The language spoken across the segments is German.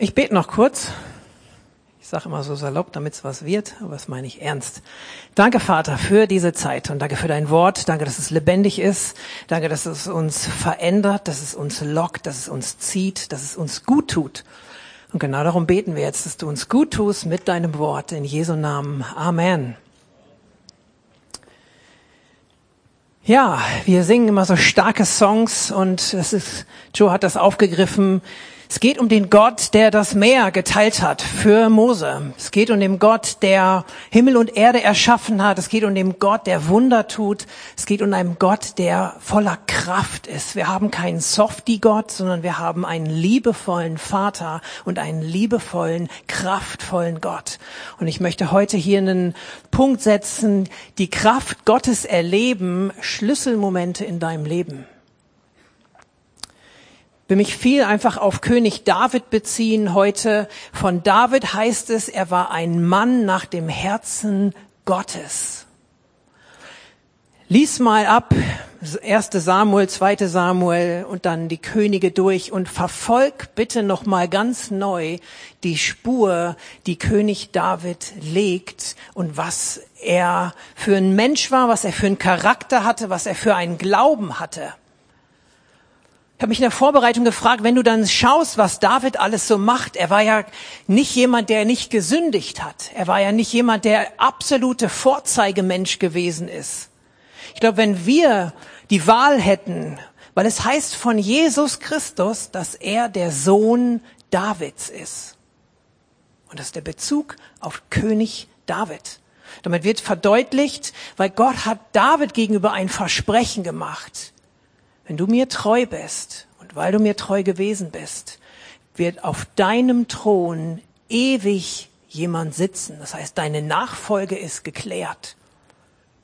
Ich bete noch kurz. Ich sage immer so salopp, damit es was wird, aber das meine ich ernst. Danke, Vater, für diese Zeit und danke für dein Wort. Danke, dass es lebendig ist. Danke, dass es uns verändert, dass es uns lockt, dass es uns zieht, dass es uns gut tut. Und genau darum beten wir jetzt, dass du uns gut tust mit deinem Wort. In Jesu Namen. Amen. Ja, wir singen immer so starke Songs und es ist, Joe hat das aufgegriffen. Es geht um den Gott, der das Meer geteilt hat für Mose. Es geht um den Gott, der Himmel und Erde erschaffen hat. Es geht um den Gott, der Wunder tut. Es geht um einen Gott, der voller Kraft ist. Wir haben keinen Softie-Gott, sondern wir haben einen liebevollen Vater und einen liebevollen, kraftvollen Gott. Und ich möchte heute hier einen Punkt setzen, die Kraft Gottes erleben, Schlüsselmomente in deinem Leben will mich viel einfach auf König David beziehen heute. Von David heißt es, er war ein Mann nach dem Herzen Gottes. Lies mal ab, 1. Samuel, 2. Samuel und dann die Könige durch und verfolg bitte noch mal ganz neu die Spur, die König David legt und was er für ein Mensch war, was er für einen Charakter hatte, was er für einen Glauben hatte. Ich habe mich in der Vorbereitung gefragt, wenn du dann schaust, was David alles so macht, er war ja nicht jemand, der nicht gesündigt hat. Er war ja nicht jemand, der absolute Vorzeigemensch gewesen ist. Ich glaube, wenn wir die Wahl hätten, weil es heißt von Jesus Christus, dass er der Sohn Davids ist. Und das ist der Bezug auf König David. Damit wird verdeutlicht, weil Gott hat David gegenüber ein Versprechen gemacht. Wenn du mir treu bist und weil du mir treu gewesen bist, wird auf deinem Thron ewig jemand sitzen. Das heißt, deine Nachfolge ist geklärt.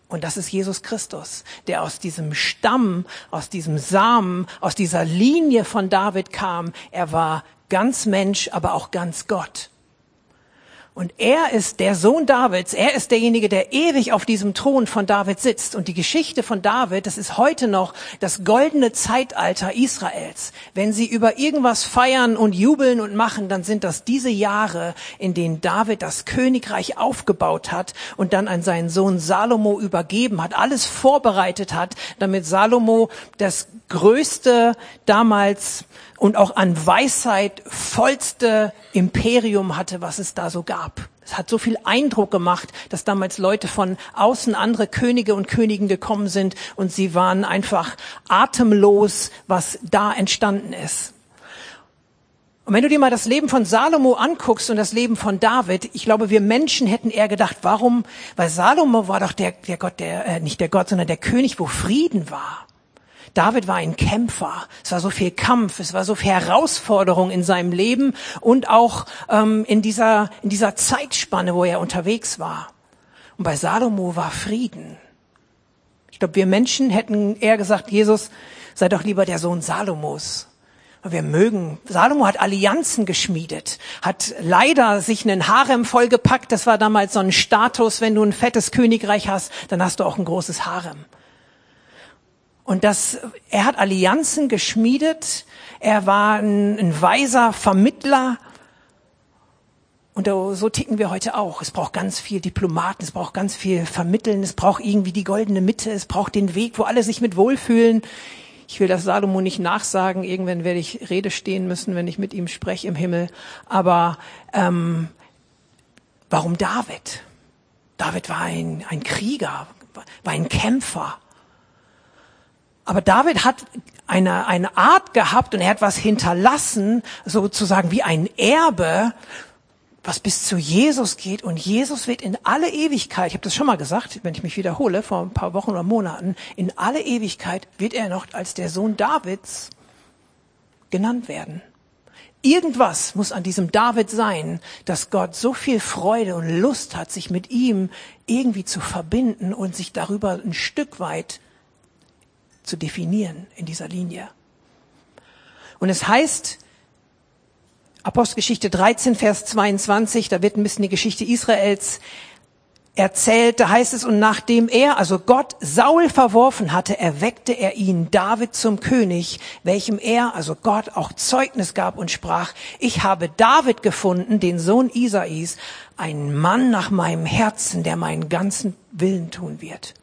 Und das ist Jesus Christus, der aus diesem Stamm, aus diesem Samen, aus dieser Linie von David kam. Er war ganz Mensch, aber auch ganz Gott. Und er ist der Sohn Davids. Er ist derjenige, der ewig auf diesem Thron von David sitzt. Und die Geschichte von David, das ist heute noch das goldene Zeitalter Israels. Wenn sie über irgendwas feiern und jubeln und machen, dann sind das diese Jahre, in denen David das Königreich aufgebaut hat und dann an seinen Sohn Salomo übergeben hat, alles vorbereitet hat, damit Salomo das größte damals und auch an Weisheit vollste Imperium hatte, was es da so gab. Es hat so viel Eindruck gemacht, dass damals Leute von außen, andere Könige und Königen gekommen sind und sie waren einfach atemlos, was da entstanden ist. Und wenn du dir mal das Leben von Salomo anguckst und das Leben von David, ich glaube, wir Menschen hätten eher gedacht, warum? Weil Salomo war doch der, der Gott, der äh, nicht der Gott, sondern der König, wo Frieden war. David war ein Kämpfer. Es war so viel Kampf, es war so viel Herausforderung in seinem Leben und auch ähm, in dieser in dieser Zeitspanne, wo er unterwegs war. Und bei Salomo war Frieden. Ich glaube, wir Menschen hätten eher gesagt, Jesus, sei doch lieber der Sohn Salomos. Wir mögen. Salomo hat Allianzen geschmiedet, hat leider sich einen Harem vollgepackt. Das war damals so ein Status, wenn du ein fettes Königreich hast, dann hast du auch ein großes Harem. Und das, er hat Allianzen geschmiedet. Er war ein, ein weiser Vermittler. Und so ticken wir heute auch. Es braucht ganz viel Diplomaten, es braucht ganz viel Vermitteln, es braucht irgendwie die goldene Mitte, es braucht den Weg, wo alle sich mit wohlfühlen. Ich will das Salomo nicht nachsagen, irgendwann werde ich Rede stehen müssen, wenn ich mit ihm spreche im Himmel. Aber ähm, warum David? David war ein, ein Krieger, war ein Kämpfer. Aber David hat eine, eine Art gehabt und er hat was hinterlassen, sozusagen wie ein Erbe, was bis zu Jesus geht. Und Jesus wird in alle Ewigkeit, ich habe das schon mal gesagt, wenn ich mich wiederhole, vor ein paar Wochen oder Monaten, in alle Ewigkeit wird er noch als der Sohn Davids genannt werden. Irgendwas muss an diesem David sein, dass Gott so viel Freude und Lust hat, sich mit ihm irgendwie zu verbinden und sich darüber ein Stück weit zu definieren in dieser Linie. Und es heißt, Apostelgeschichte 13, Vers 22, da wird ein bisschen die Geschichte Israels erzählt, da heißt es, und nachdem er, also Gott, Saul verworfen hatte, erweckte er ihn, David, zum König, welchem er, also Gott, auch Zeugnis gab und sprach, ich habe David gefunden, den Sohn Isais, einen Mann nach meinem Herzen, der meinen ganzen Willen tun wird.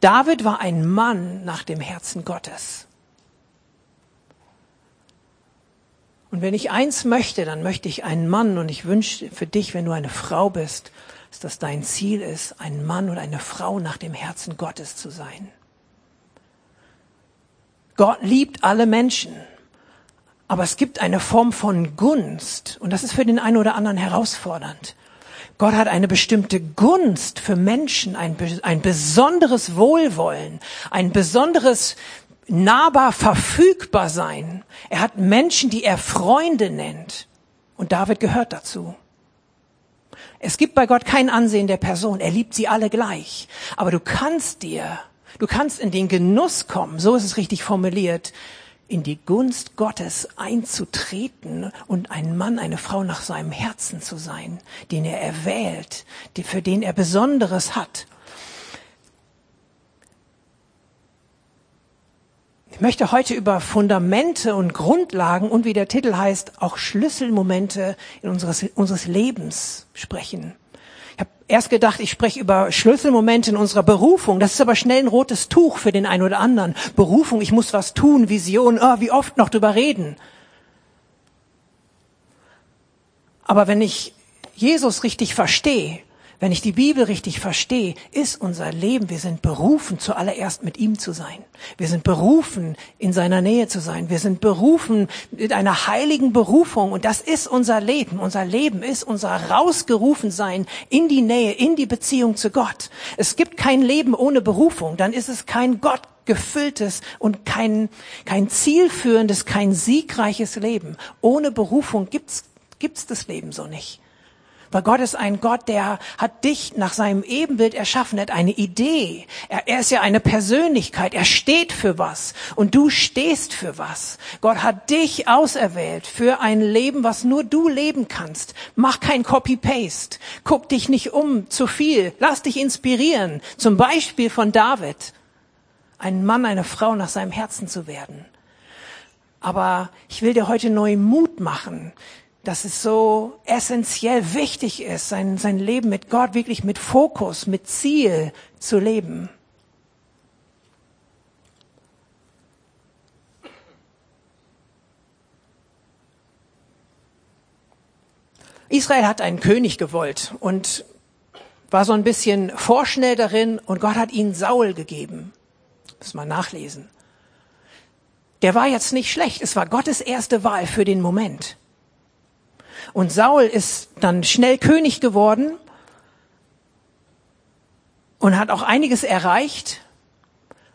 David war ein Mann nach dem Herzen Gottes. Und wenn ich eins möchte, dann möchte ich einen Mann und ich wünsche für dich, wenn du eine Frau bist, dass das dein Ziel ist, ein Mann und eine Frau nach dem Herzen Gottes zu sein. Gott liebt alle Menschen, aber es gibt eine Form von Gunst und das ist für den einen oder anderen herausfordernd. Gott hat eine bestimmte Gunst für Menschen, ein, ein besonderes Wohlwollen, ein besonderes nahbar verfügbar sein. Er hat Menschen, die er Freunde nennt. Und David gehört dazu. Es gibt bei Gott kein Ansehen der Person. Er liebt sie alle gleich. Aber du kannst dir, du kannst in den Genuss kommen, so ist es richtig formuliert, in die Gunst Gottes einzutreten und ein Mann, eine Frau nach seinem Herzen zu sein, den er erwählt, für den er Besonderes hat. Ich möchte heute über Fundamente und Grundlagen und wie der Titel heißt, auch Schlüsselmomente in unseres, unseres Lebens sprechen. Habe erst gedacht, ich spreche über Schlüsselmomente in unserer Berufung. Das ist aber schnell ein rotes Tuch für den einen oder anderen. Berufung, ich muss was tun, Vision, oh, wie oft noch drüber reden. Aber wenn ich Jesus richtig verstehe, wenn ich die Bibel richtig verstehe, ist unser Leben, wir sind berufen, zuallererst mit ihm zu sein. Wir sind berufen, in seiner Nähe zu sein. Wir sind berufen mit einer heiligen Berufung. Und das ist unser Leben. Unser Leben ist unser rausgerufen sein in die Nähe, in die Beziehung zu Gott. Es gibt kein Leben ohne Berufung. Dann ist es kein Gott gefülltes und kein, kein zielführendes, kein siegreiches Leben. Ohne Berufung gibt's, gibt's das Leben so nicht. Weil Gott ist ein Gott, der hat dich nach seinem Ebenbild erschaffen, hat eine Idee. Er, er, ist ja eine Persönlichkeit. Er steht für was. Und du stehst für was. Gott hat dich auserwählt für ein Leben, was nur du leben kannst. Mach kein Copy-Paste. Guck dich nicht um zu viel. Lass dich inspirieren. Zum Beispiel von David. Ein Mann, eine Frau nach seinem Herzen zu werden. Aber ich will dir heute neuen Mut machen dass es so essentiell wichtig ist, sein, sein Leben mit Gott wirklich mit Fokus, mit Ziel zu leben. Israel hat einen König gewollt und war so ein bisschen vorschnell darin und Gott hat ihnen Saul gegeben. Muss mal nachlesen. Der war jetzt nicht schlecht. Es war Gottes erste Wahl für den Moment. Und Saul ist dann schnell König geworden und hat auch einiges erreicht,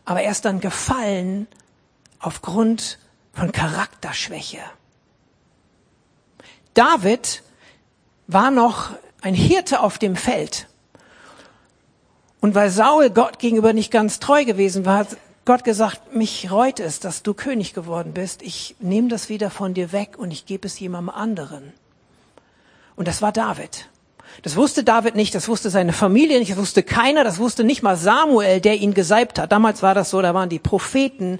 aber er ist dann gefallen aufgrund von Charakterschwäche. David war noch ein Hirte auf dem Feld. Und weil Saul Gott gegenüber nicht ganz treu gewesen war, hat Gott gesagt, mich reut es, dass du König geworden bist. Ich nehme das wieder von dir weg und ich gebe es jemandem anderen. Und das war David. Das wusste David nicht, das wusste seine Familie nicht, das wusste keiner, das wusste nicht mal Samuel, der ihn gesalbt hat. Damals war das so, da waren die Propheten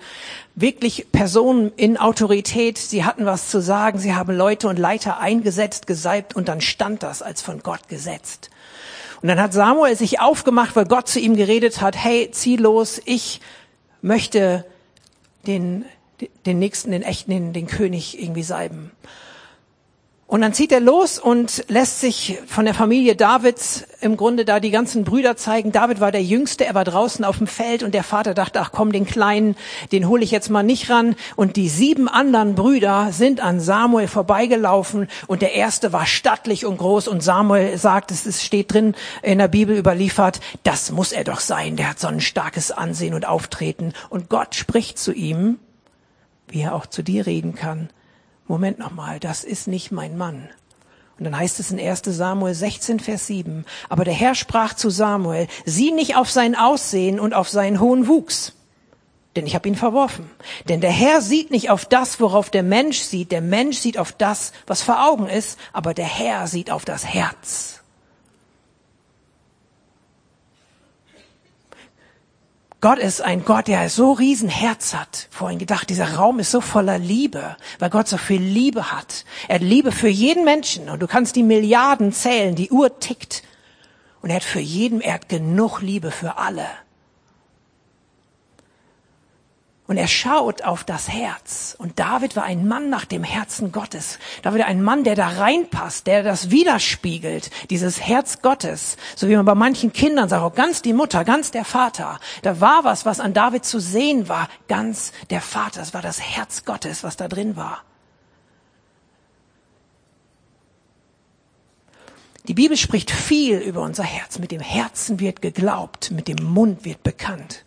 wirklich Personen in Autorität, sie hatten was zu sagen, sie haben Leute und Leiter eingesetzt, gesalbt und dann stand das als von Gott gesetzt. Und dann hat Samuel sich aufgemacht, weil Gott zu ihm geredet hat, hey, zieh los, ich möchte den, den nächsten, den echten, den, den König irgendwie salben. Und dann zieht er los und lässt sich von der Familie Davids im Grunde da die ganzen Brüder zeigen. David war der Jüngste, er war draußen auf dem Feld und der Vater dachte, ach komm, den Kleinen, den hole ich jetzt mal nicht ran. Und die sieben anderen Brüder sind an Samuel vorbeigelaufen und der erste war stattlich und groß und Samuel sagt, es steht drin in der Bibel überliefert, das muss er doch sein, der hat so ein starkes Ansehen und Auftreten. Und Gott spricht zu ihm, wie er auch zu dir reden kann. Moment nochmal, das ist nicht mein Mann. Und dann heißt es in 1 Samuel 16, Vers 7, aber der Herr sprach zu Samuel, sieh nicht auf sein Aussehen und auf seinen hohen Wuchs, denn ich habe ihn verworfen. Denn der Herr sieht nicht auf das, worauf der Mensch sieht, der Mensch sieht auf das, was vor Augen ist, aber der Herr sieht auf das Herz. Gott ist ein Gott, der so riesen Herz hat. Vorhin gedacht, dieser Raum ist so voller Liebe, weil Gott so viel Liebe hat. Er hat Liebe für jeden Menschen und du kannst die Milliarden zählen, die Uhr tickt. Und er hat für jeden, er hat genug Liebe für alle. Und er schaut auf das Herz. Und David war ein Mann nach dem Herzen Gottes. David war ein Mann, der da reinpasst, der das widerspiegelt, dieses Herz Gottes. So wie man bei manchen Kindern sagt, auch ganz die Mutter, ganz der Vater. Da war was, was an David zu sehen war, ganz der Vater. Es war das Herz Gottes, was da drin war. Die Bibel spricht viel über unser Herz. Mit dem Herzen wird geglaubt, mit dem Mund wird bekannt.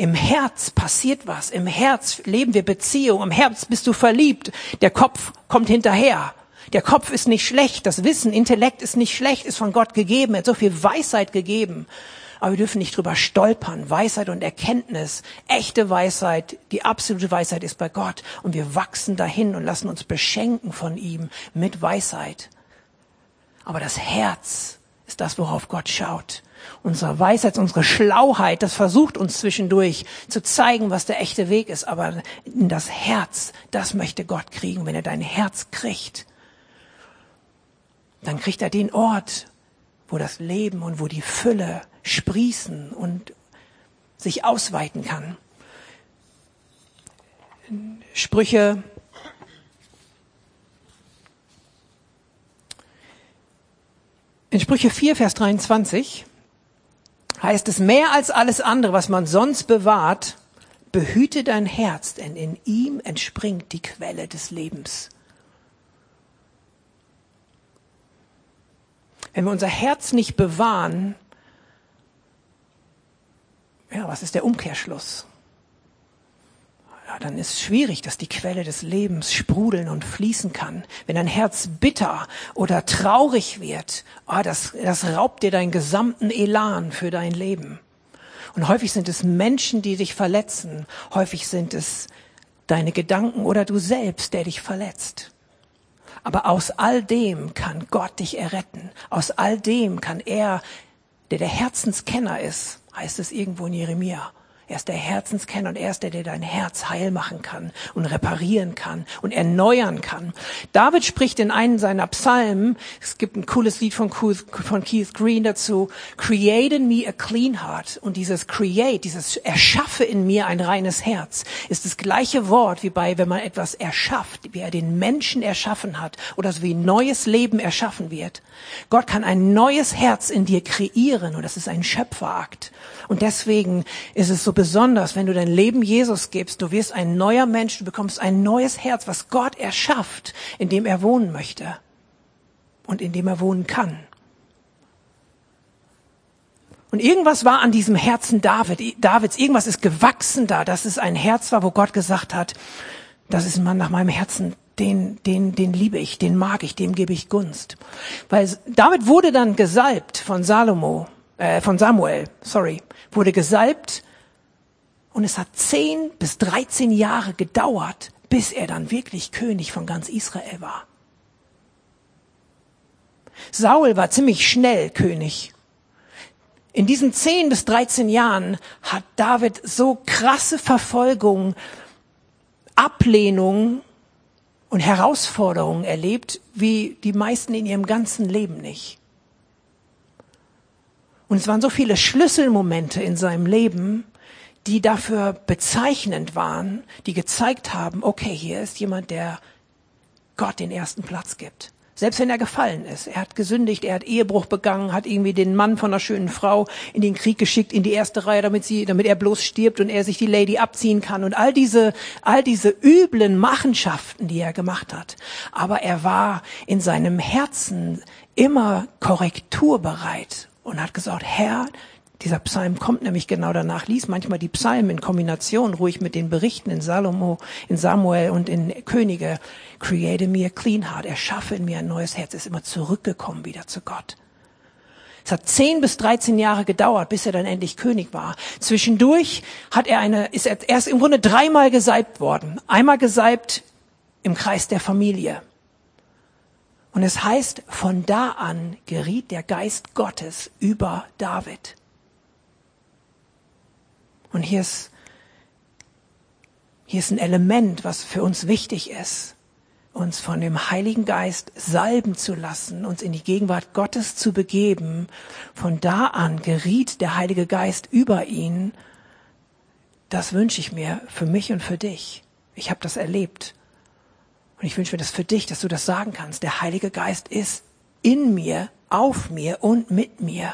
Im Herz passiert was. Im Herz leben wir Beziehung. Im Herz bist du verliebt. Der Kopf kommt hinterher. Der Kopf ist nicht schlecht. Das Wissen, Intellekt ist nicht schlecht, ist von Gott gegeben. Er hat so viel Weisheit gegeben. Aber wir dürfen nicht drüber stolpern. Weisheit und Erkenntnis, echte Weisheit, die absolute Weisheit ist bei Gott. Und wir wachsen dahin und lassen uns beschenken von ihm mit Weisheit. Aber das Herz ist das, worauf Gott schaut unsere Weisheit, unsere Schlauheit, das versucht uns zwischendurch zu zeigen, was der echte Weg ist. Aber in das Herz, das möchte Gott kriegen. Wenn er dein Herz kriegt, dann kriegt er den Ort, wo das Leben und wo die Fülle sprießen und sich ausweiten kann. Sprüche In Sprüche 4, Vers 23 heißt es mehr als alles andere, was man sonst bewahrt, behüte dein Herz, denn in ihm entspringt die Quelle des Lebens. Wenn wir unser Herz nicht bewahren, ja, was ist der Umkehrschluss? Ja, dann ist schwierig, dass die Quelle des Lebens sprudeln und fließen kann. Wenn dein Herz bitter oder traurig wird, oh, das, das raubt dir deinen gesamten Elan für dein Leben. Und häufig sind es Menschen, die dich verletzen. Häufig sind es deine Gedanken oder du selbst, der dich verletzt. Aber aus all dem kann Gott dich erretten. Aus all dem kann er, der der Herzenskenner ist, heißt es irgendwo in Jeremia, er ist der Herzenskenner und er ist der, der dein Herz heil machen kann und reparieren kann und erneuern kann. David spricht in einem seiner Psalmen, es gibt ein cooles Lied von, Keith Green dazu, Create in me a clean heart. Und dieses Create, dieses Erschaffe in mir ein reines Herz, ist das gleiche Wort wie bei, wenn man etwas erschafft, wie er den Menschen erschaffen hat oder so wie neues Leben erschaffen wird. Gott kann ein neues Herz in dir kreieren und das ist ein Schöpferakt. Und deswegen ist es so besonders, wenn du dein Leben Jesus gibst. Du wirst ein neuer Mensch, du bekommst ein neues Herz, was Gott erschafft, in dem er wohnen möchte und in dem er wohnen kann. Und irgendwas war an diesem Herzen David, Davids, irgendwas ist gewachsen da, dass es ein Herz war, wo Gott gesagt hat, das ist ein Mann nach meinem Herzen, den, den, den liebe ich, den mag ich, dem gebe ich Gunst. Weil David wurde dann gesalbt von Salomo, äh, von Samuel, sorry, wurde gesalbt und es hat zehn bis dreizehn Jahre gedauert, bis er dann wirklich König von ganz Israel war. Saul war ziemlich schnell König. In diesen zehn bis dreizehn Jahren hat David so krasse Verfolgung, Ablehnung und Herausforderungen erlebt, wie die meisten in ihrem ganzen Leben nicht. Und es waren so viele Schlüsselmomente in seinem Leben, die dafür bezeichnend waren, die gezeigt haben, okay, hier ist jemand, der Gott den ersten Platz gibt. Selbst wenn er gefallen ist. Er hat gesündigt, er hat Ehebruch begangen, hat irgendwie den Mann von einer schönen Frau in den Krieg geschickt, in die erste Reihe, damit sie, damit er bloß stirbt und er sich die Lady abziehen kann und all diese, all diese üblen Machenschaften, die er gemacht hat. Aber er war in seinem Herzen immer korrekturbereit und hat gesagt, Herr, dieser Psalm kommt nämlich genau danach, lies manchmal die Psalmen in Kombination ruhig mit den Berichten in Salomo, in Samuel und in Könige. Create me a clean heart. Erschaffe in mir ein neues Herz. Er ist immer zurückgekommen wieder zu Gott. Es hat zehn bis dreizehn Jahre gedauert, bis er dann endlich König war. Zwischendurch hat er eine, ist er erst im Grunde dreimal gesalbt worden. Einmal gesalbt im Kreis der Familie. Und es heißt, von da an geriet der Geist Gottes über David. Und hier ist, hier ist ein Element, was für uns wichtig ist uns von dem Heiligen Geist salben zu lassen, uns in die Gegenwart Gottes zu begeben. Von da an geriet der Heilige Geist über ihn. Das wünsche ich mir für mich und für dich. Ich habe das erlebt. Und ich wünsche mir das für dich, dass du das sagen kannst. Der Heilige Geist ist in mir, auf mir und mit mir.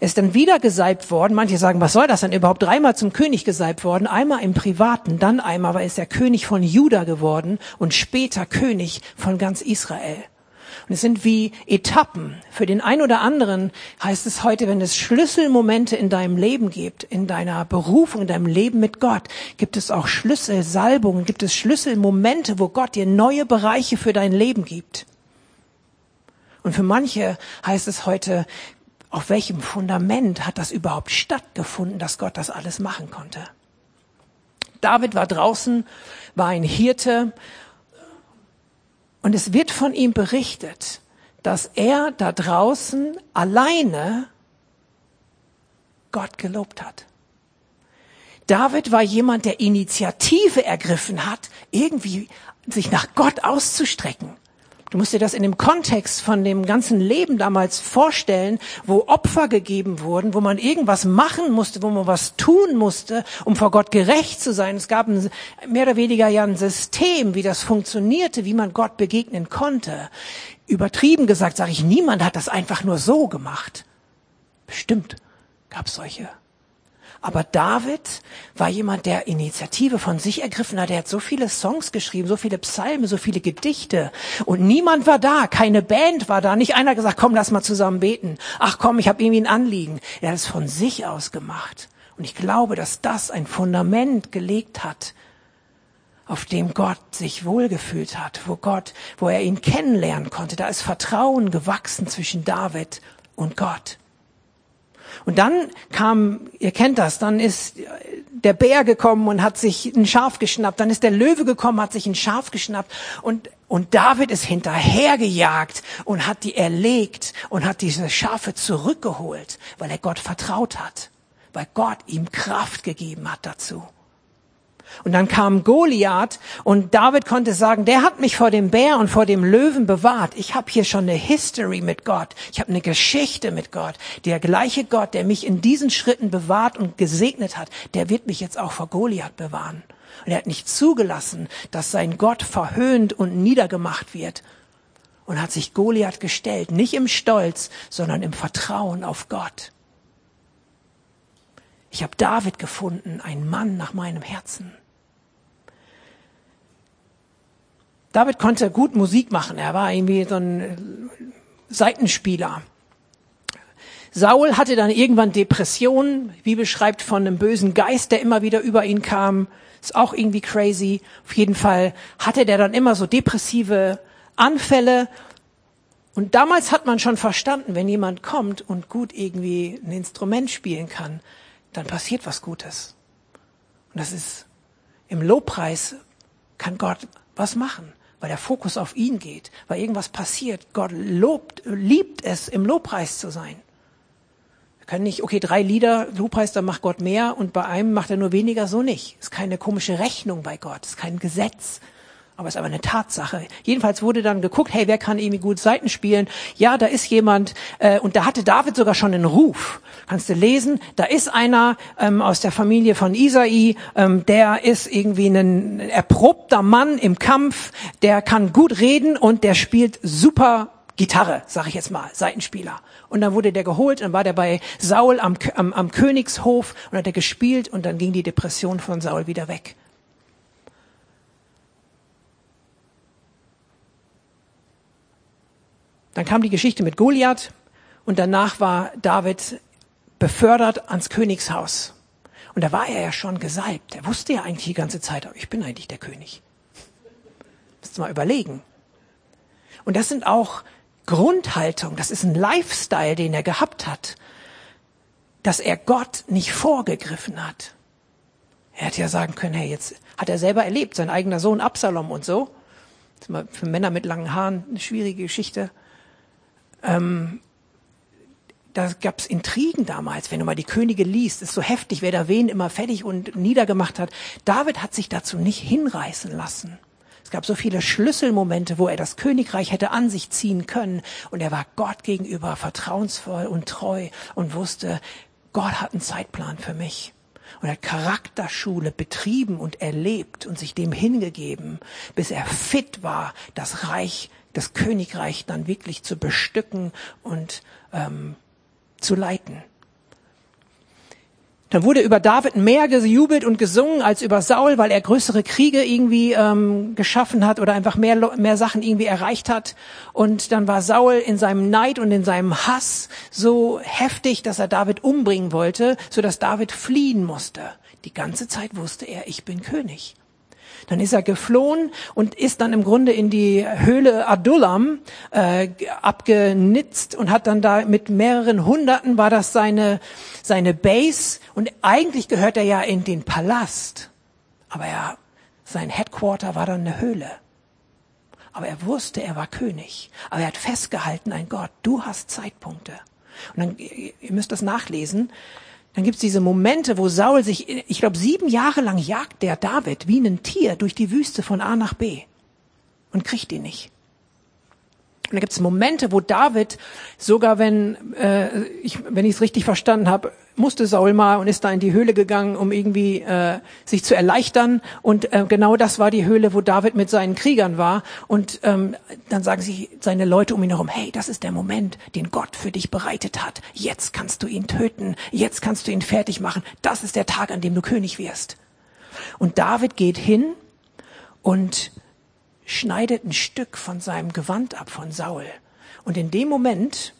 Er ist dann wieder gesalbt worden. Manche sagen, was soll das denn überhaupt? Dreimal zum König gesalbt worden. Einmal im Privaten, dann einmal, weil er ist der König von Juda geworden und später König von ganz Israel. Und es sind wie Etappen. Für den einen oder anderen heißt es heute, wenn es Schlüsselmomente in deinem Leben gibt, in deiner Berufung, in deinem Leben mit Gott, gibt es auch Schlüsselsalbungen, gibt es Schlüsselmomente, wo Gott dir neue Bereiche für dein Leben gibt. Und für manche heißt es heute, auf welchem Fundament hat das überhaupt stattgefunden, dass Gott das alles machen konnte? David war draußen, war ein Hirte und es wird von ihm berichtet, dass er da draußen alleine Gott gelobt hat. David war jemand, der Initiative ergriffen hat, irgendwie sich nach Gott auszustrecken. Du musst dir das in dem Kontext von dem ganzen Leben damals vorstellen, wo Opfer gegeben wurden, wo man irgendwas machen musste, wo man was tun musste, um vor Gott gerecht zu sein. Es gab ein, mehr oder weniger ja ein System, wie das funktionierte, wie man Gott begegnen konnte. Übertrieben gesagt sage ich, niemand hat das einfach nur so gemacht. Bestimmt gab es solche aber David war jemand, der Initiative von sich ergriffen hat. Er hat so viele Songs geschrieben, so viele Psalmen, so viele Gedichte. Und niemand war da, keine Band war da. Nicht einer gesagt, komm, lass mal zusammen beten. Ach komm, ich habe irgendwie ein Anliegen. Er hat es von sich aus gemacht. Und ich glaube, dass das ein Fundament gelegt hat, auf dem Gott sich wohlgefühlt hat, wo Gott, wo er ihn kennenlernen konnte. Da ist Vertrauen gewachsen zwischen David und Gott. Und dann kam, ihr kennt das, dann ist der Bär gekommen und hat sich ein Schaf geschnappt, dann ist der Löwe gekommen, hat sich ein Schaf geschnappt und, und David ist hinterhergejagt und hat die erlegt und hat diese Schafe zurückgeholt, weil er Gott vertraut hat, weil Gott ihm Kraft gegeben hat dazu. Und dann kam Goliath und David konnte sagen, der hat mich vor dem Bär und vor dem Löwen bewahrt. Ich habe hier schon eine History mit Gott. Ich habe eine Geschichte mit Gott. Der gleiche Gott, der mich in diesen Schritten bewahrt und gesegnet hat, der wird mich jetzt auch vor Goliath bewahren. Und er hat nicht zugelassen, dass sein Gott verhöhnt und niedergemacht wird. Und hat sich Goliath gestellt, nicht im Stolz, sondern im Vertrauen auf Gott. Ich habe David gefunden, ein Mann nach meinem Herzen. David konnte gut Musik machen. Er war irgendwie so ein Seitenspieler. Saul hatte dann irgendwann Depressionen. Die Bibel schreibt von einem bösen Geist, der immer wieder über ihn kam. Ist auch irgendwie crazy. Auf jeden Fall hatte der dann immer so depressive Anfälle. Und damals hat man schon verstanden, wenn jemand kommt und gut irgendwie ein Instrument spielen kann, dann passiert was Gutes. Und das ist im Lobpreis kann Gott was machen, weil der Fokus auf ihn geht, weil irgendwas passiert. Gott lobt, liebt es, im Lobpreis zu sein. Wir können nicht, okay, drei Lieder, Lobpreis, da macht Gott mehr und bei einem macht er nur weniger, so nicht. Ist keine komische Rechnung bei Gott, ist kein Gesetz aber es ist aber eine Tatsache. Jedenfalls wurde dann geguckt, hey, wer kann irgendwie gut Seiten spielen? Ja, da ist jemand, äh, und da hatte David sogar schon einen Ruf. Kannst du lesen, da ist einer ähm, aus der Familie von Isai, ähm, der ist irgendwie ein erprobter Mann im Kampf, der kann gut reden und der spielt super Gitarre, sag ich jetzt mal, Seitenspieler. Und dann wurde der geholt, dann war der bei Saul am, am, am Königshof und hat er gespielt und dann ging die Depression von Saul wieder weg. Dann kam die Geschichte mit Goliath und danach war David befördert ans Königshaus. Und da war er ja schon gesalbt. Er wusste ja eigentlich die ganze Zeit, ich bin eigentlich der König. Müsst mal überlegen. Und das sind auch Grundhaltung, das ist ein Lifestyle, den er gehabt hat, dass er Gott nicht vorgegriffen hat. Er hätte ja sagen können, hey, jetzt hat er selber erlebt, sein eigener Sohn Absalom und so. Das ist mal für Männer mit langen Haaren eine schwierige Geschichte. Ähm, da gab's Intrigen damals, wenn du mal die Könige liest, ist so heftig, wer da wen immer fertig und niedergemacht hat. David hat sich dazu nicht hinreißen lassen. Es gab so viele Schlüsselmomente, wo er das Königreich hätte an sich ziehen können und er war Gott gegenüber vertrauensvoll und treu und wusste, Gott hat einen Zeitplan für mich. Und er hat Charakterschule betrieben und erlebt und sich dem hingegeben, bis er fit war, das Reich, das Königreich dann wirklich zu bestücken und ähm, zu leiten. Dann wurde über David mehr gejubelt und gesungen als über Saul, weil er größere Kriege irgendwie ähm, geschaffen hat oder einfach mehr, mehr Sachen irgendwie erreicht hat. Und dann war Saul in seinem Neid und in seinem Hass so heftig, dass er David umbringen wollte, so dass David fliehen musste. Die ganze Zeit wusste er, ich bin König. Dann ist er geflohen und ist dann im Grunde in die Höhle Adullam äh, abgenitzt und hat dann da mit mehreren Hunderten war das seine seine Base und eigentlich gehört er ja in den Palast, aber er sein Headquarter war dann eine Höhle. Aber er wusste, er war König. Aber er hat festgehalten, ein Gott, du hast Zeitpunkte. Und dann, ihr müsst das nachlesen, dann gibt's diese Momente, wo Saul sich, ich glaube, sieben Jahre lang jagt der David wie ein Tier durch die Wüste von A nach B und kriegt ihn nicht. Und da gibt's Momente, wo David, sogar wenn äh, ich, wenn ich es richtig verstanden habe, musste Saul mal und ist da in die Höhle gegangen, um irgendwie äh, sich zu erleichtern. Und äh, genau das war die Höhle, wo David mit seinen Kriegern war. Und ähm, dann sagen sie seine Leute um ihn herum, hey, das ist der Moment, den Gott für dich bereitet hat. Jetzt kannst du ihn töten. Jetzt kannst du ihn fertig machen. Das ist der Tag, an dem du König wirst. Und David geht hin und schneidet ein Stück von seinem Gewand ab von Saul. Und in dem Moment,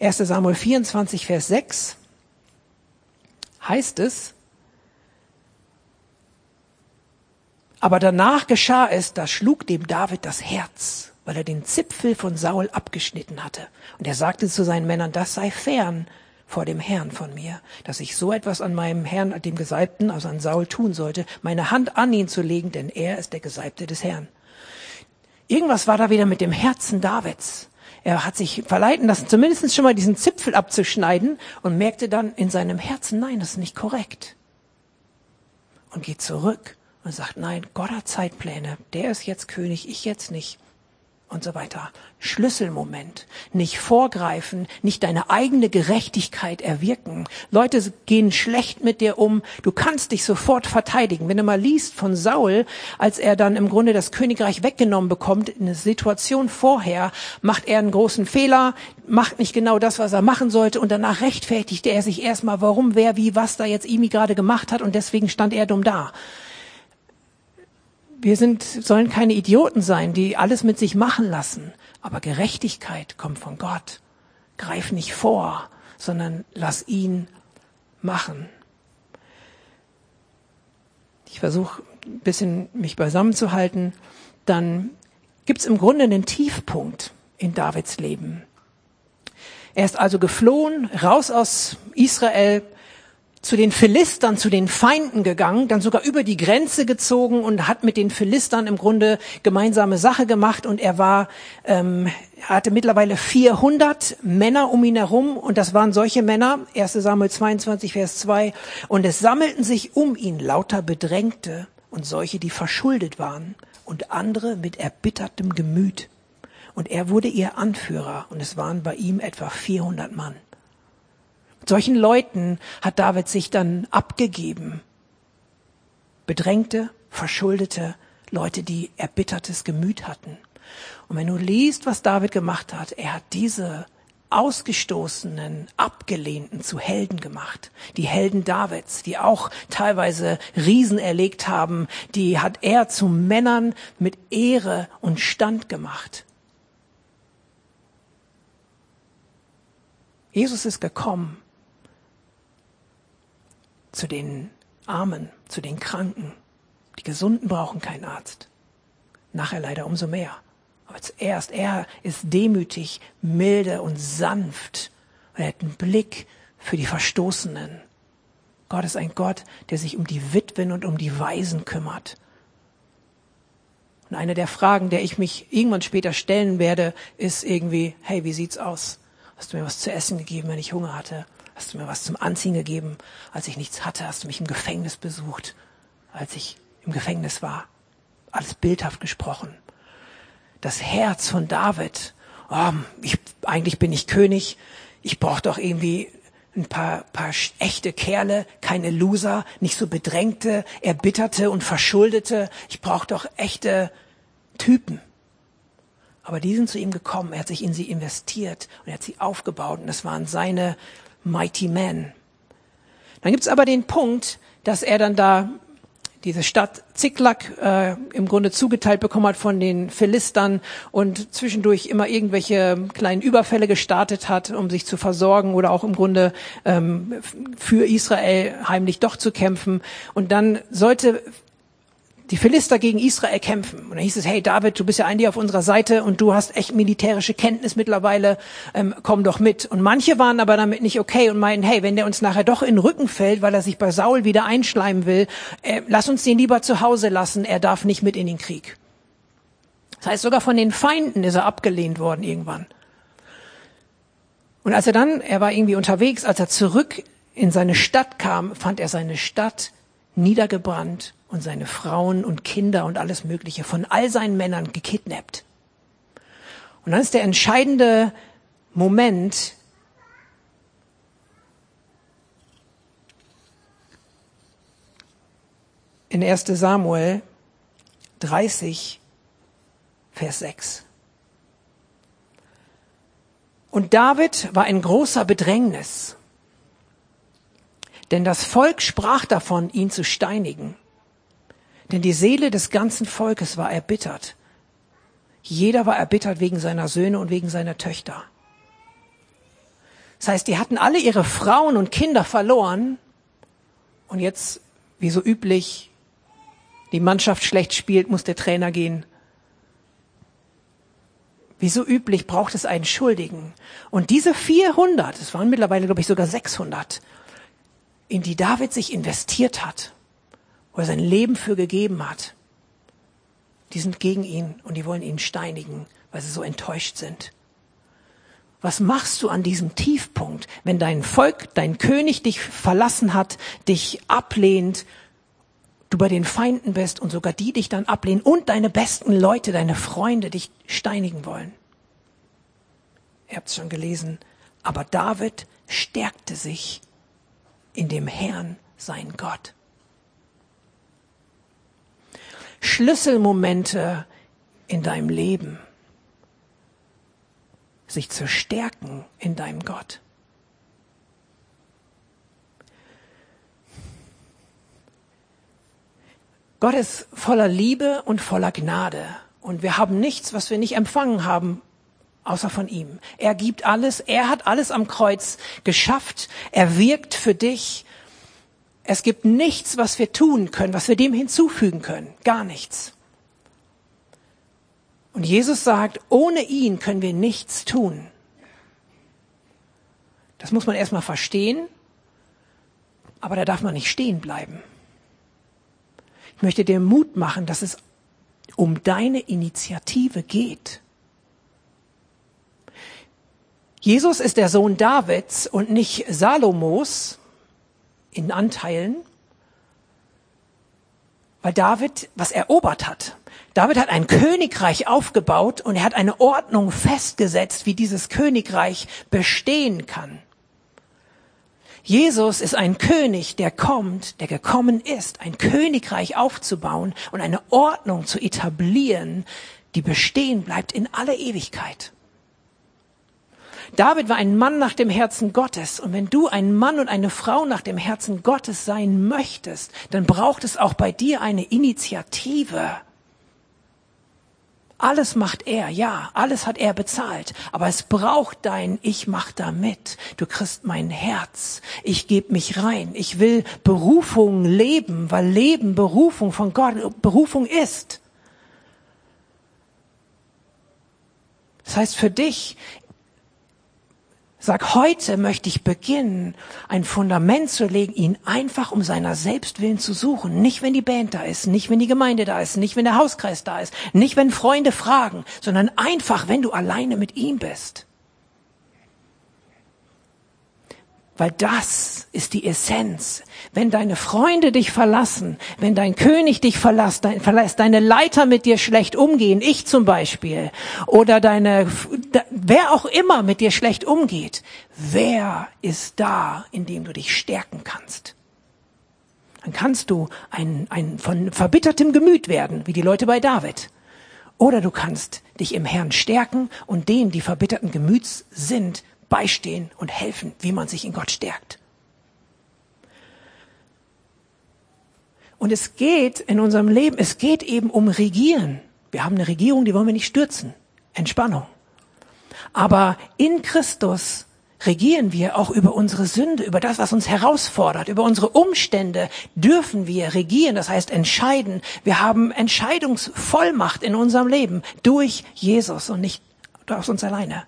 1 Samuel 24, Vers 6, heißt es, aber danach geschah es, da schlug dem David das Herz, weil er den Zipfel von Saul abgeschnitten hatte. Und er sagte zu seinen Männern, das sei fern, vor dem Herrn von mir, dass ich so etwas an meinem Herrn, dem Gesalbten, also an Saul tun sollte, meine Hand an ihn zu legen, denn er ist der Gesalbte des Herrn. Irgendwas war da wieder mit dem Herzen Davids. Er hat sich verleiten lassen, zumindest schon mal diesen Zipfel abzuschneiden und merkte dann in seinem Herzen, nein, das ist nicht korrekt. Und geht zurück und sagt, nein, Gott hat Zeitpläne. Der ist jetzt König, ich jetzt nicht und so weiter. Schlüsselmoment. Nicht vorgreifen, nicht deine eigene Gerechtigkeit erwirken. Leute gehen schlecht mit dir um. Du kannst dich sofort verteidigen. Wenn du mal liest von Saul, als er dann im Grunde das Königreich weggenommen bekommt, in der Situation vorher, macht er einen großen Fehler, macht nicht genau das, was er machen sollte und danach rechtfertigte er sich erstmal, warum, wer, wie, was da jetzt Imi gerade gemacht hat und deswegen stand er dumm da wir sind, sollen keine Idioten sein, die alles mit sich machen lassen. Aber Gerechtigkeit kommt von Gott. Greif nicht vor, sondern lass ihn machen. Ich versuche ein bisschen mich beisammen zu halten. Dann gibt's im Grunde einen Tiefpunkt in Davids Leben. Er ist also geflohen, raus aus Israel, zu den Philistern, zu den Feinden gegangen, dann sogar über die Grenze gezogen und hat mit den Philistern im Grunde gemeinsame Sache gemacht. Und er war, ähm, hatte mittlerweile 400 Männer um ihn herum. Und das waren solche Männer, 1 Samuel 22, Vers 2, und es sammelten sich um ihn lauter Bedrängte und solche, die verschuldet waren und andere mit erbittertem Gemüt. Und er wurde ihr Anführer. Und es waren bei ihm etwa 400 Mann solchen Leuten hat David sich dann abgegeben. Bedrängte, verschuldete Leute, die erbittertes Gemüt hatten. Und wenn du liest, was David gemacht hat, er hat diese Ausgestoßenen, Abgelehnten zu Helden gemacht. Die Helden Davids, die auch teilweise Riesen erlegt haben, die hat er zu Männern mit Ehre und Stand gemacht. Jesus ist gekommen, zu den Armen, zu den Kranken. Die Gesunden brauchen keinen Arzt. Nachher leider umso mehr. Aber zuerst, er ist demütig, milde und sanft. er hat einen Blick für die Verstoßenen. Gott ist ein Gott, der sich um die Witwen und um die Waisen kümmert. Und eine der Fragen, der ich mich irgendwann später stellen werde, ist irgendwie, hey, wie sieht's aus? Hast du mir was zu essen gegeben, wenn ich Hunger hatte? Hast du mir was zum Anziehen gegeben, als ich nichts hatte? Hast du mich im Gefängnis besucht, als ich im Gefängnis war? Alles bildhaft gesprochen. Das Herz von David. Oh, ich, eigentlich bin ich König. Ich brauche doch irgendwie ein paar, paar echte Kerle, keine Loser, nicht so bedrängte, erbitterte und verschuldete. Ich brauche doch echte Typen. Aber die sind zu ihm gekommen, er hat sich in sie investiert und er hat sie aufgebaut und das waren seine Mighty Men. Dann gibt's aber den Punkt, dass er dann da diese Stadt Ziklag äh, im Grunde zugeteilt bekommen hat von den Philistern und zwischendurch immer irgendwelche kleinen Überfälle gestartet hat, um sich zu versorgen oder auch im Grunde ähm, für Israel heimlich doch zu kämpfen. Und dann sollte die Philister gegen Israel kämpfen. Und dann hieß es, hey David, du bist ja eigentlich auf unserer Seite und du hast echt militärische Kenntnis mittlerweile, ähm, komm doch mit. Und manche waren aber damit nicht okay und meinten, hey, wenn der uns nachher doch in den Rücken fällt, weil er sich bei Saul wieder einschleimen will, äh, lass uns den lieber zu Hause lassen, er darf nicht mit in den Krieg. Das heißt, sogar von den Feinden ist er abgelehnt worden irgendwann. Und als er dann, er war irgendwie unterwegs, als er zurück in seine Stadt kam, fand er seine Stadt niedergebrannt und seine Frauen und Kinder und alles Mögliche von all seinen Männern gekidnappt. Und dann ist der entscheidende Moment, in 1 Samuel 30, Vers 6. Und David war in großer Bedrängnis, denn das Volk sprach davon, ihn zu steinigen. Denn die Seele des ganzen Volkes war erbittert. Jeder war erbittert wegen seiner Söhne und wegen seiner Töchter. Das heißt, die hatten alle ihre Frauen und Kinder verloren und jetzt, wie so üblich, die Mannschaft schlecht spielt, muss der Trainer gehen. Wie so üblich braucht es einen Schuldigen. Und diese 400, es waren mittlerweile, glaube ich, sogar 600, in die David sich investiert hat, wo er sein Leben für gegeben hat, die sind gegen ihn und die wollen ihn steinigen, weil sie so enttäuscht sind. Was machst du an diesem Tiefpunkt, wenn dein Volk, dein König dich verlassen hat, dich ablehnt, du bei den Feinden bist und sogar die dich dann ablehnen und deine besten Leute, deine Freunde dich steinigen wollen? Ihr habt es schon gelesen. Aber David stärkte sich in dem Herrn, sein Gott. Schlüsselmomente in deinem Leben, sich zu stärken in deinem Gott. Gott ist voller Liebe und voller Gnade. Und wir haben nichts, was wir nicht empfangen haben, außer von ihm. Er gibt alles. Er hat alles am Kreuz geschafft. Er wirkt für dich. Es gibt nichts, was wir tun können, was wir dem hinzufügen können. Gar nichts. Und Jesus sagt, ohne ihn können wir nichts tun. Das muss man erstmal verstehen, aber da darf man nicht stehen bleiben. Ich möchte dir Mut machen, dass es um deine Initiative geht. Jesus ist der Sohn Davids und nicht Salomos, in Anteilen, weil David was erobert hat. David hat ein Königreich aufgebaut und er hat eine Ordnung festgesetzt, wie dieses Königreich bestehen kann. Jesus ist ein König, der kommt, der gekommen ist, ein Königreich aufzubauen und eine Ordnung zu etablieren, die bestehen bleibt in aller Ewigkeit. David war ein Mann nach dem Herzen Gottes. Und wenn du ein Mann und eine Frau nach dem Herzen Gottes sein möchtest, dann braucht es auch bei dir eine Initiative. Alles macht er, ja, alles hat er bezahlt, aber es braucht dein Ich mach da mit. Du kriegst mein Herz, ich gebe mich rein. Ich will Berufung leben, weil Leben Berufung von Gott Berufung ist. Das heißt für dich, Sag, heute möchte ich beginnen, ein Fundament zu legen, ihn einfach um seiner selbst willen zu suchen. Nicht, wenn die Band da ist, nicht, wenn die Gemeinde da ist, nicht, wenn der Hauskreis da ist, nicht, wenn Freunde fragen, sondern einfach, wenn du alleine mit ihm bist. Weil das ist die Essenz. Wenn deine Freunde dich verlassen, wenn dein König dich verlässt, dein, verlässt, deine Leiter mit dir schlecht umgehen, ich zum Beispiel, oder deine, wer auch immer mit dir schlecht umgeht, wer ist da, in dem du dich stärken kannst? Dann kannst du ein, ein von verbittertem Gemüt werden, wie die Leute bei David. Oder du kannst dich im Herrn stärken und denen, die verbitterten Gemüts sind, beistehen und helfen, wie man sich in Gott stärkt. Und es geht in unserem Leben, es geht eben um Regieren. Wir haben eine Regierung, die wollen wir nicht stürzen. Entspannung. Aber in Christus regieren wir auch über unsere Sünde, über das, was uns herausfordert, über unsere Umstände dürfen wir regieren, das heißt entscheiden. Wir haben Entscheidungsvollmacht in unserem Leben durch Jesus und nicht aus uns alleine.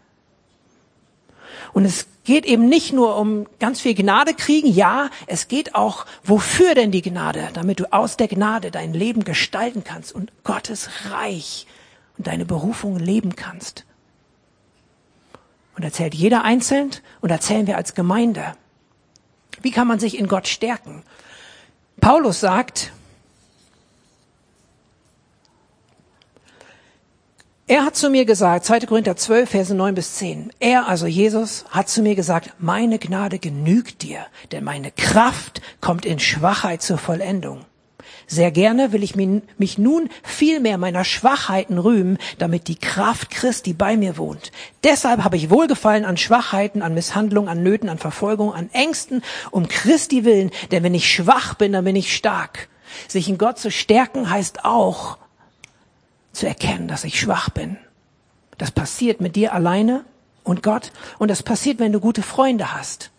Und es geht eben nicht nur um ganz viel Gnade kriegen, ja, es geht auch, wofür denn die Gnade? Damit du aus der Gnade dein Leben gestalten kannst und Gottes Reich und deine Berufung leben kannst. Und erzählt jeder einzeln und erzählen wir als Gemeinde. Wie kann man sich in Gott stärken? Paulus sagt, Er hat zu mir gesagt, 2. Korinther 12, Verse 9 bis 10, er, also Jesus, hat zu mir gesagt, meine Gnade genügt dir, denn meine Kraft kommt in Schwachheit zur Vollendung. Sehr gerne will ich mich nun viel mehr meiner Schwachheiten rühmen, damit die Kraft Christi bei mir wohnt. Deshalb habe ich Wohlgefallen an Schwachheiten, an Misshandlungen, an Nöten, an Verfolgung, an Ängsten, um Christi willen, denn wenn ich schwach bin, dann bin ich stark. Sich in Gott zu stärken heißt auch, zu erkennen, dass ich schwach bin. Das passiert mit dir alleine und Gott und das passiert, wenn du gute Freunde hast,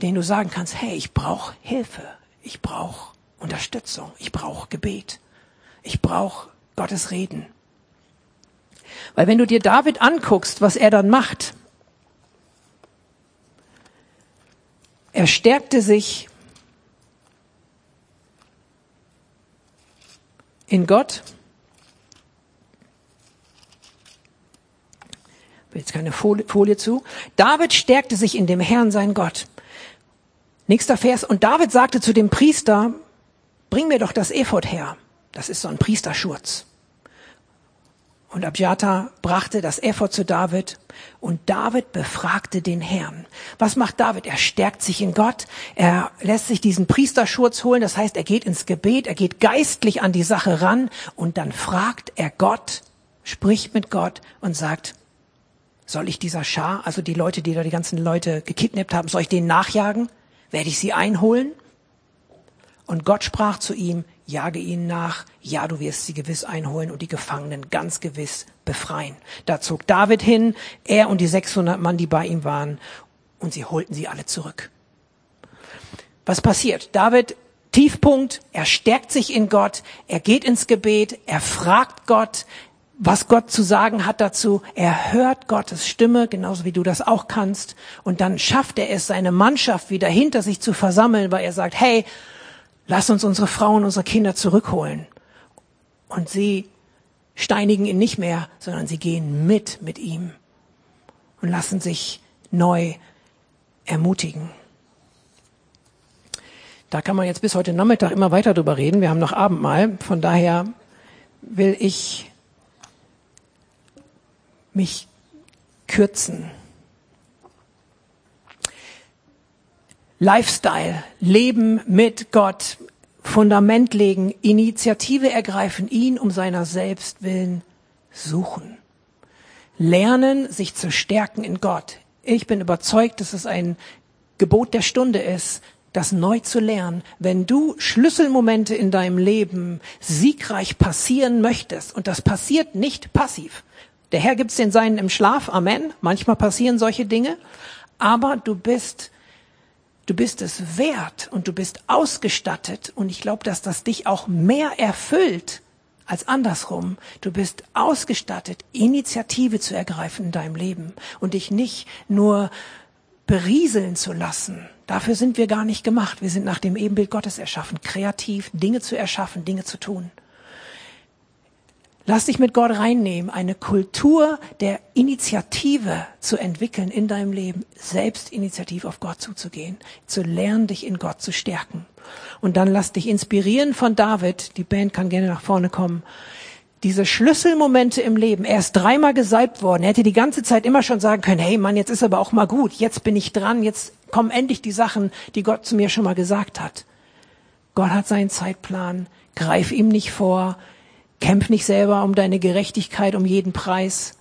denen du sagen kannst, hey, ich brauche Hilfe, ich brauche Unterstützung, ich brauche Gebet, ich brauche Gottes Reden. Weil wenn du dir David anguckst, was er dann macht, er stärkte sich in Gott keine Folie, zu. David stärkte sich in dem Herrn, sein Gott. Nächster Vers. Und David sagte zu dem Priester, bring mir doch das Ephod her. Das ist so ein Priesterschurz. Und Abjata brachte das Ephod zu David und David befragte den Herrn. Was macht David? Er stärkt sich in Gott. Er lässt sich diesen Priesterschurz holen. Das heißt, er geht ins Gebet. Er geht geistlich an die Sache ran und dann fragt er Gott, spricht mit Gott und sagt, soll ich dieser Schar, also die Leute, die da die ganzen Leute gekidnappt haben, soll ich denen nachjagen? Werde ich sie einholen? Und Gott sprach zu ihm, jage ihnen nach, ja, du wirst sie gewiss einholen und die Gefangenen ganz gewiss befreien. Da zog David hin, er und die 600 Mann, die bei ihm waren, und sie holten sie alle zurück. Was passiert? David, Tiefpunkt, er stärkt sich in Gott, er geht ins Gebet, er fragt Gott, was Gott zu sagen hat dazu. Er hört Gottes Stimme, genauso wie du das auch kannst. Und dann schafft er es, seine Mannschaft wieder hinter sich zu versammeln, weil er sagt, hey, lass uns unsere Frauen, unsere Kinder zurückholen. Und sie steinigen ihn nicht mehr, sondern sie gehen mit mit ihm und lassen sich neu ermutigen. Da kann man jetzt bis heute Nachmittag immer weiter drüber reden. Wir haben noch Abendmahl. Von daher will ich mich kürzen. Lifestyle, Leben mit Gott, Fundament legen, Initiative ergreifen, ihn um seiner selbst willen suchen. Lernen, sich zu stärken in Gott. Ich bin überzeugt, dass es ein Gebot der Stunde ist, das neu zu lernen. Wenn du Schlüsselmomente in deinem Leben siegreich passieren möchtest, und das passiert nicht passiv, der Herr gibt's den Seinen im Schlaf, Amen. Manchmal passieren solche Dinge, aber du bist, du bist es wert und du bist ausgestattet und ich glaube, dass das dich auch mehr erfüllt als andersrum. Du bist ausgestattet, Initiative zu ergreifen in deinem Leben und dich nicht nur berieseln zu lassen. Dafür sind wir gar nicht gemacht. Wir sind nach dem Ebenbild Gottes erschaffen, kreativ Dinge zu erschaffen, Dinge zu tun. Lass dich mit Gott reinnehmen, eine Kultur der Initiative zu entwickeln in deinem Leben, selbst initiativ auf Gott zuzugehen, zu lernen, dich in Gott zu stärken. Und dann lass dich inspirieren von David, die Band kann gerne nach vorne kommen, diese Schlüsselmomente im Leben. Er ist dreimal gesalbt worden. Er hätte die ganze Zeit immer schon sagen können, hey Mann, jetzt ist aber auch mal gut. Jetzt bin ich dran. Jetzt kommen endlich die Sachen, die Gott zu mir schon mal gesagt hat. Gott hat seinen Zeitplan. Greif ihm nicht vor. Kämpf nicht selber um deine Gerechtigkeit um jeden Preis.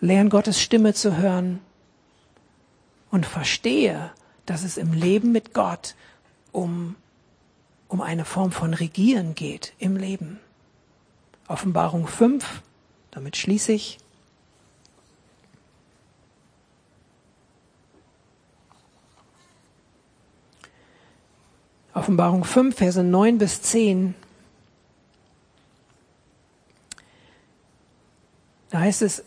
Lern Gottes Stimme zu hören und verstehe, dass es im Leben mit Gott um, um eine Form von Regieren geht im Leben. Offenbarung 5, damit schließe ich. Offenbarung 5, Verse 9 bis 10. Da heißt es,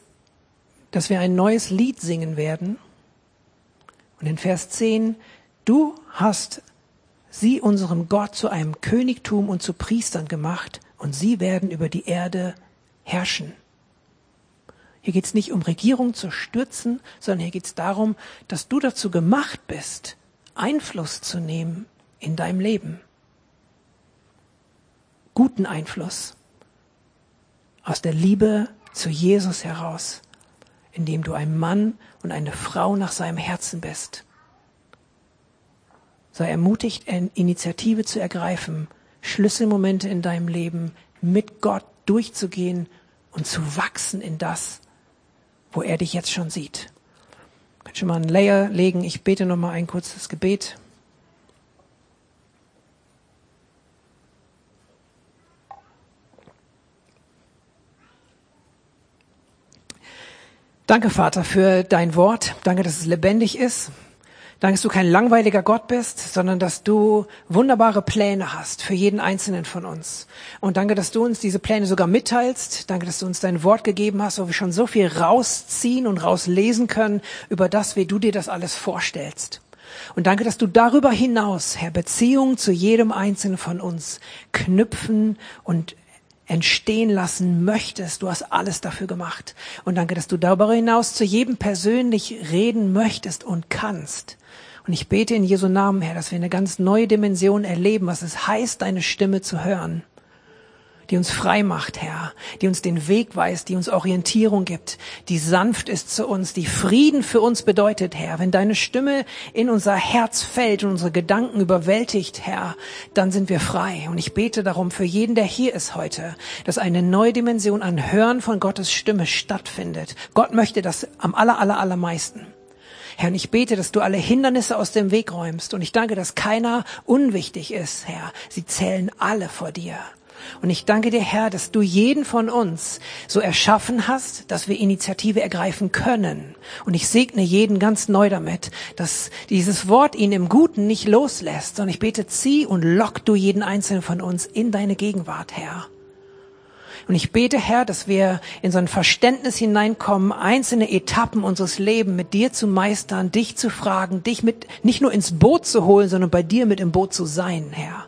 dass wir ein neues Lied singen werden. Und in Vers 10, du hast sie unserem Gott zu einem Königtum und zu Priestern gemacht und sie werden über die Erde herrschen. Hier geht es nicht um Regierung zu stürzen, sondern hier geht es darum, dass du dazu gemacht bist, Einfluss zu nehmen in deinem Leben. Guten Einfluss aus der Liebe zu Jesus heraus, indem du ein Mann und eine Frau nach seinem Herzen bist. Sei ermutigt, Initiative zu ergreifen, Schlüsselmomente in deinem Leben mit Gott durchzugehen und zu wachsen in das, wo er dich jetzt schon sieht. Kannst du mal einen Layer legen? Ich bete noch mal ein kurzes Gebet. Danke, Vater, für dein Wort. Danke, dass es lebendig ist. Danke, dass du kein langweiliger Gott bist, sondern dass du wunderbare Pläne hast für jeden einzelnen von uns. Und danke, dass du uns diese Pläne sogar mitteilst. Danke, dass du uns dein Wort gegeben hast, wo wir schon so viel rausziehen und rauslesen können über das, wie du dir das alles vorstellst. Und danke, dass du darüber hinaus, Herr, Beziehungen zu jedem einzelnen von uns knüpfen und entstehen lassen möchtest. Du hast alles dafür gemacht. Und danke, dass du darüber hinaus zu jedem persönlich reden möchtest und kannst. Und ich bete in Jesu Namen, Herr, dass wir eine ganz neue Dimension erleben, was es heißt, deine Stimme zu hören die uns frei macht, Herr, die uns den Weg weist, die uns Orientierung gibt, die sanft ist zu uns, die Frieden für uns bedeutet, Herr. Wenn deine Stimme in unser Herz fällt und unsere Gedanken überwältigt, Herr, dann sind wir frei. Und ich bete darum für jeden, der hier ist heute, dass eine neue Dimension an Hören von Gottes Stimme stattfindet. Gott möchte das am aller, aller, allermeisten. Herr, und ich bete, dass du alle Hindernisse aus dem Weg räumst. Und ich danke, dass keiner unwichtig ist, Herr. Sie zählen alle vor dir. Und ich danke dir, Herr, dass du jeden von uns so erschaffen hast, dass wir Initiative ergreifen können. Und ich segne jeden ganz neu damit, dass dieses Wort ihn im Guten nicht loslässt, sondern ich bete, zieh und lock du jeden einzelnen von uns in deine Gegenwart, Herr. Und ich bete, Herr, dass wir in so ein Verständnis hineinkommen, einzelne Etappen unseres Lebens mit dir zu meistern, dich zu fragen, dich mit nicht nur ins Boot zu holen, sondern bei dir mit im Boot zu sein, Herr.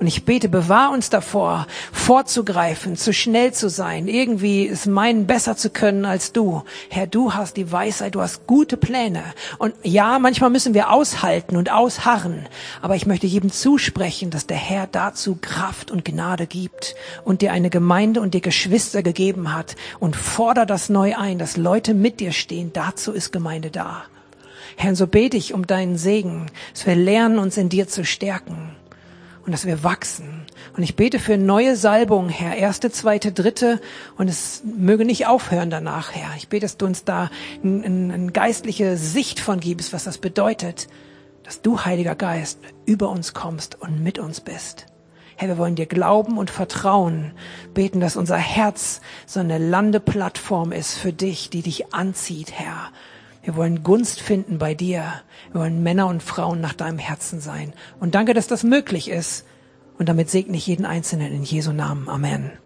Und ich bete, bewahr uns davor, vorzugreifen, zu schnell zu sein, irgendwie es meinen, besser zu können als du. Herr, du hast die Weisheit, du hast gute Pläne. Und ja, manchmal müssen wir aushalten und ausharren. Aber ich möchte jedem zusprechen, dass der Herr dazu Kraft und Gnade gibt und dir eine Gemeinde und dir Geschwister gegeben hat. Und forder das neu ein, dass Leute mit dir stehen. Dazu ist Gemeinde da. Herr, so bete ich um deinen Segen, dass wir lernen, uns in dir zu stärken und dass wir wachsen. Und ich bete für neue Salbung, Herr, erste, zweite, dritte, und es möge nicht aufhören danach, Herr. Ich bete, dass du uns da eine ein geistliche Sicht von gibst, was das bedeutet, dass du, Heiliger Geist, über uns kommst und mit uns bist. Herr, wir wollen dir glauben und vertrauen, beten, dass unser Herz so eine Landeplattform ist für dich, die dich anzieht, Herr, wir wollen Gunst finden bei dir. Wir wollen Männer und Frauen nach deinem Herzen sein. Und danke, dass das möglich ist. Und damit segne ich jeden Einzelnen in Jesu Namen. Amen.